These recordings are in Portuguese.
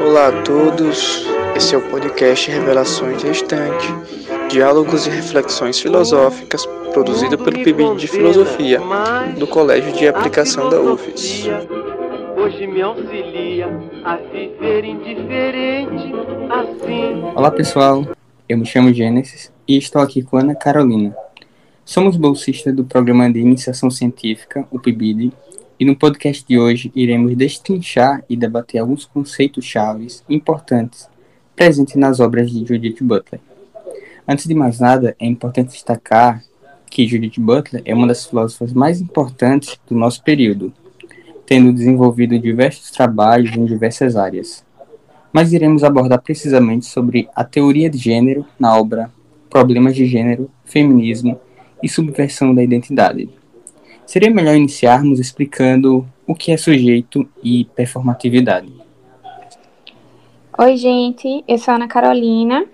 Olá a todos, esse é o podcast Revelações Restante, diálogos e reflexões filosóficas produzido pelo PIB de Filosofia do Colégio de Aplicação da UFES. Hoje me auxilia a viver indiferente assim. Olá pessoal, eu me chamo Gênesis e estou aqui com Ana Carolina. Somos bolsistas do Programa de Iniciação Científica, o PIBID, e no podcast de hoje iremos destrinchar e debater alguns conceitos chaves importantes presentes nas obras de Judith Butler. Antes de mais nada, é importante destacar que Judith Butler é uma das filósofas mais importantes do nosso período, tendo desenvolvido diversos trabalhos em diversas áreas. Mas iremos abordar precisamente sobre a teoria de gênero na obra Problemas de Gênero, Feminismo e Subversão da Identidade, Seria melhor iniciarmos explicando o que é sujeito e performatividade. Oi, gente, eu sou Ana Carolina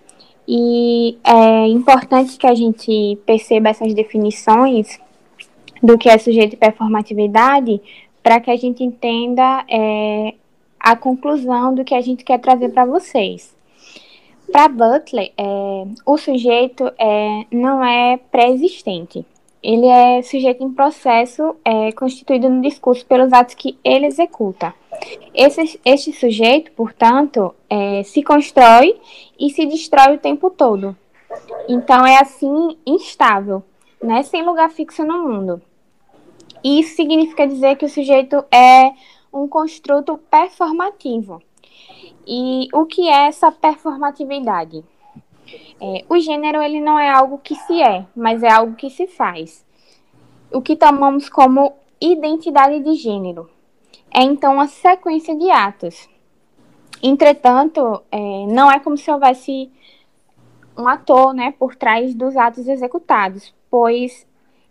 e é importante que a gente perceba essas definições do que é sujeito e performatividade para que a gente entenda é, a conclusão do que a gente quer trazer para vocês. Para Butler, é, o sujeito é, não é pré-existente ele é sujeito em processo é, constituído no discurso pelos atos que ele executa. Esse, este sujeito, portanto, é, se constrói e se destrói o tempo todo. Então, é assim instável, né, sem lugar fixo no mundo. Isso significa dizer que o sujeito é um construto performativo. E o que é essa performatividade? É, o gênero ele não é algo que se é, mas é algo que se faz. O que tomamos como identidade de gênero é então uma sequência de atos. Entretanto, é, não é como se houvesse um ator né, por trás dos atos executados, pois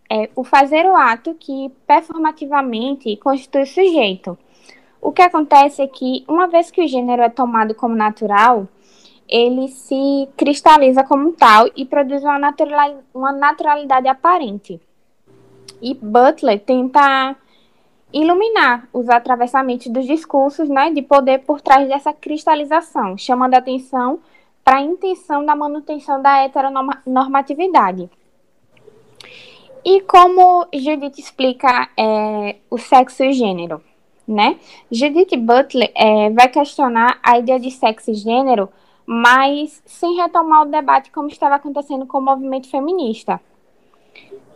é o fazer o ato que performativamente constitui o sujeito. O que acontece é que, uma vez que o gênero é tomado como natural, ele se cristaliza como tal e produz uma, natural, uma naturalidade aparente. E Butler tenta iluminar os atravessamentos dos discursos né, de poder por trás dessa cristalização, chamando a atenção para a intenção da manutenção da heteronormatividade. E como Judith explica é, o sexo e gênero? Né? Judith Butler é, vai questionar a ideia de sexo e gênero mas sem retomar o debate como estava acontecendo com o movimento feminista.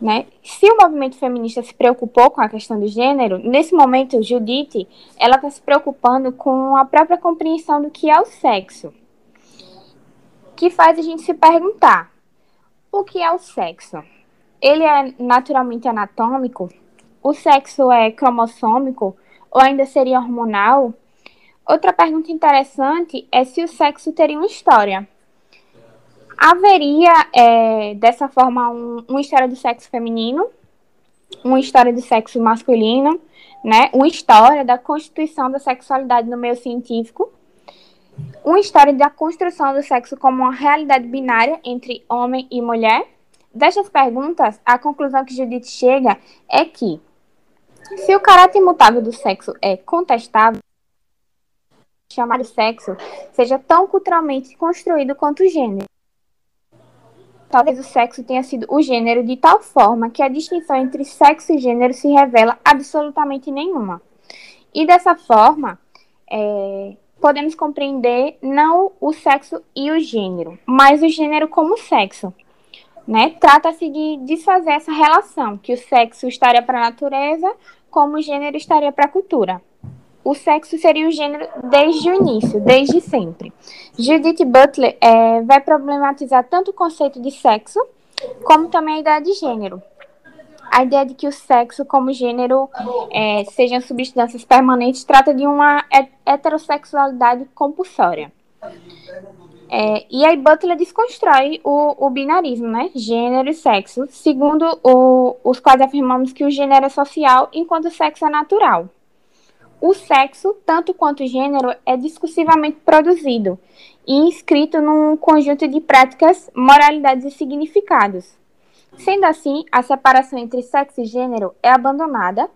Né? Se o movimento feminista se preocupou com a questão do gênero, nesse momento, Judith, ela está se preocupando com a própria compreensão do que é o sexo, que faz a gente se perguntar, o que é o sexo? Ele é naturalmente anatômico? O sexo é cromossômico? Ou ainda seria hormonal? Outra pergunta interessante é se o sexo teria uma história. Haveria, é, dessa forma, um, uma história do sexo feminino, uma história do sexo masculino, né? uma história da constituição da sexualidade no meio científico, uma história da construção do sexo como uma realidade binária entre homem e mulher. Destas perguntas, a conclusão que Judith chega é que, se o caráter imutável do sexo é contestável, chamar de sexo seja tão culturalmente construído quanto o gênero. Talvez o sexo tenha sido o gênero de tal forma que a distinção entre sexo e gênero se revela absolutamente nenhuma. E dessa forma, é, podemos compreender não o sexo e o gênero, mas o gênero como sexo. Né? Trata-se de desfazer essa relação, que o sexo estaria para a natureza, como o gênero estaria para a cultura o sexo seria o gênero desde o início, desde sempre. Judith Butler é, vai problematizar tanto o conceito de sexo, como também a ideia de gênero. A ideia de que o sexo como gênero é, sejam substâncias permanentes trata de uma heterossexualidade compulsória. É, e aí Butler desconstrói o, o, binarismo, né? Gênero e sexo, segundo o, os quais afirmamos que o gênero é social enquanto o sexo é natural o sexo, tanto quanto gênero, é discursivamente produzido e inscrito num conjunto de práticas, moralidades e significados. Sendo assim, a separação entre sexo e gênero é abandonada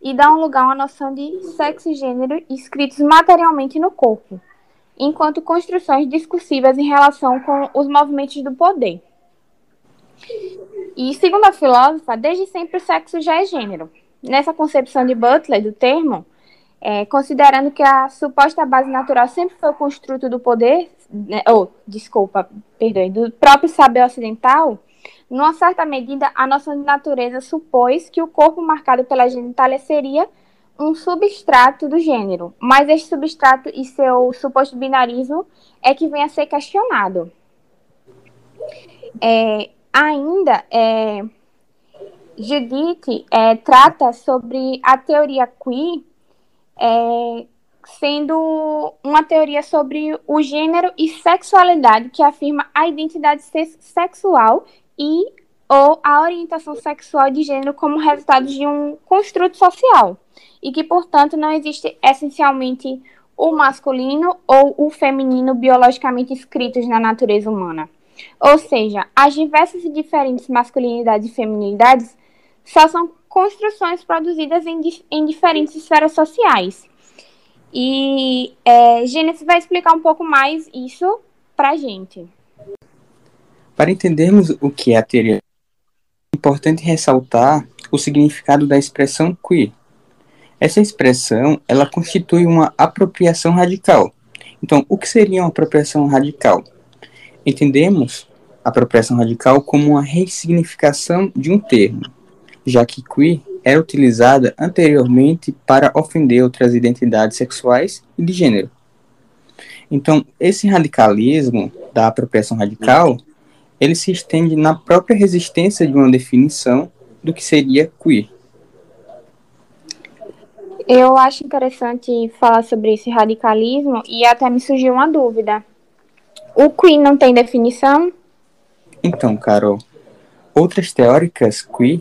e dá um lugar a uma noção de sexo e gênero escritos materialmente no corpo. enquanto construções discursivas em relação com os movimentos do poder. E, segundo a filósofa, desde sempre o sexo já é gênero. Nessa concepção de Butler do termo, é, considerando que a suposta base natural sempre foi o construto do poder, né, ou, desculpa, perdoe, do próprio saber ocidental, numa certa medida, a noção de natureza supôs que o corpo marcado pela genitália seria um substrato do gênero, mas este substrato e seu suposto binarismo é que vem a ser questionado. É, ainda, é, Judith é, trata sobre a teoria queer é, sendo uma teoria sobre o gênero e sexualidade que afirma a identidade sexual e ou a orientação sexual de gênero como resultado de um construto social e que, portanto, não existe essencialmente o masculino ou o feminino biologicamente escritos na natureza humana. Ou seja, as diversas e diferentes masculinidades e feminilidades só são construções produzidas em, em diferentes esferas sociais. E é, Gênesis vai explicar um pouco mais isso para a gente. Para entendermos o que é a teoria, é importante ressaltar o significado da expressão queer. Essa expressão, ela constitui uma apropriação radical. Então, o que seria uma apropriação radical? Entendemos a apropriação radical como uma ressignificação de um termo, já que queer era utilizada anteriormente para ofender outras identidades sexuais e de gênero. Então, esse radicalismo da apropriação radical, ele se estende na própria resistência de uma definição do que seria queer. Eu acho interessante falar sobre esse radicalismo e até me surgiu uma dúvida. O queer não tem definição? Então, Carol, outras teóricas queer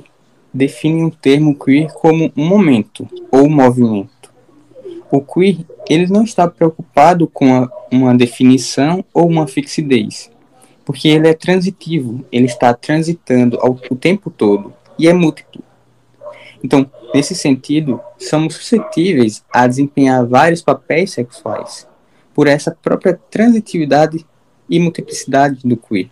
definem o termo queer como um momento ou movimento. O queer ele não está preocupado com a, uma definição ou uma fixidez, porque ele é transitivo, ele está transitando ao, o tempo todo e é múltiplo. Então, nesse sentido, somos suscetíveis a desempenhar vários papéis sexuais por essa própria transitividade e multiplicidade do queer.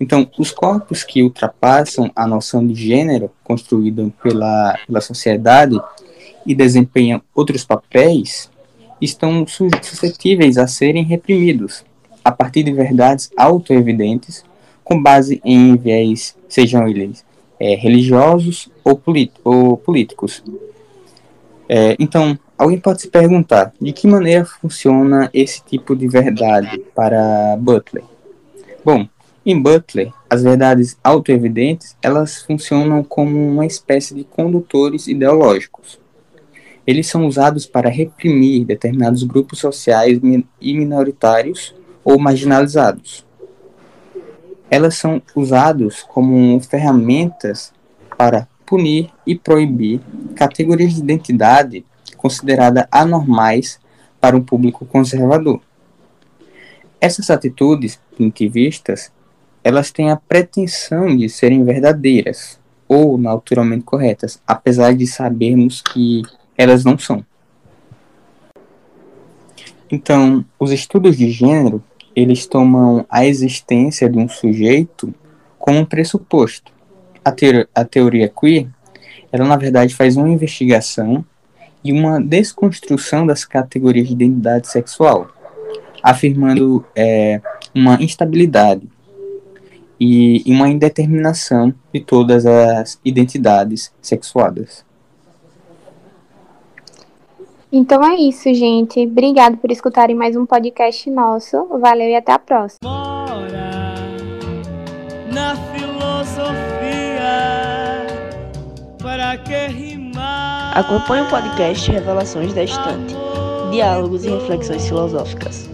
Então, os corpos que ultrapassam a noção de gênero construída pela, pela sociedade e desempenham outros papéis estão suscetíveis a serem reprimidos a partir de verdades autoevidentes com base em viés, sejam eles é, religiosos ou, ou políticos. É, então, alguém pode se perguntar de que maneira funciona esse tipo de verdade para Butler? Bom, em Butler, as verdades autoevidentes, elas funcionam como uma espécie de condutores ideológicos. Eles são usados para reprimir determinados grupos sociais e minoritários ou marginalizados. Elas são usados como ferramentas para punir e proibir categorias de identidade consideradas anormais para um público conservador. Essas atitudes punitivistas elas têm a pretensão de serem verdadeiras ou naturalmente corretas, apesar de sabermos que elas não são. Então, os estudos de gênero, eles tomam a existência de um sujeito como um pressuposto. A, teoria, a teoria queer, ela na verdade faz uma investigação e uma desconstrução das categorias de identidade sexual, afirmando é, uma instabilidade e, uma indeterminação de todas as identidades sexuadas. Então é isso, gente. Obrigado por escutarem mais um podcast nosso. Valeu e até a próxima. Mora na filosofia para que rimar. Acompanhe o podcast Revelações da Estante. Diálogos e reflexões filosóficas.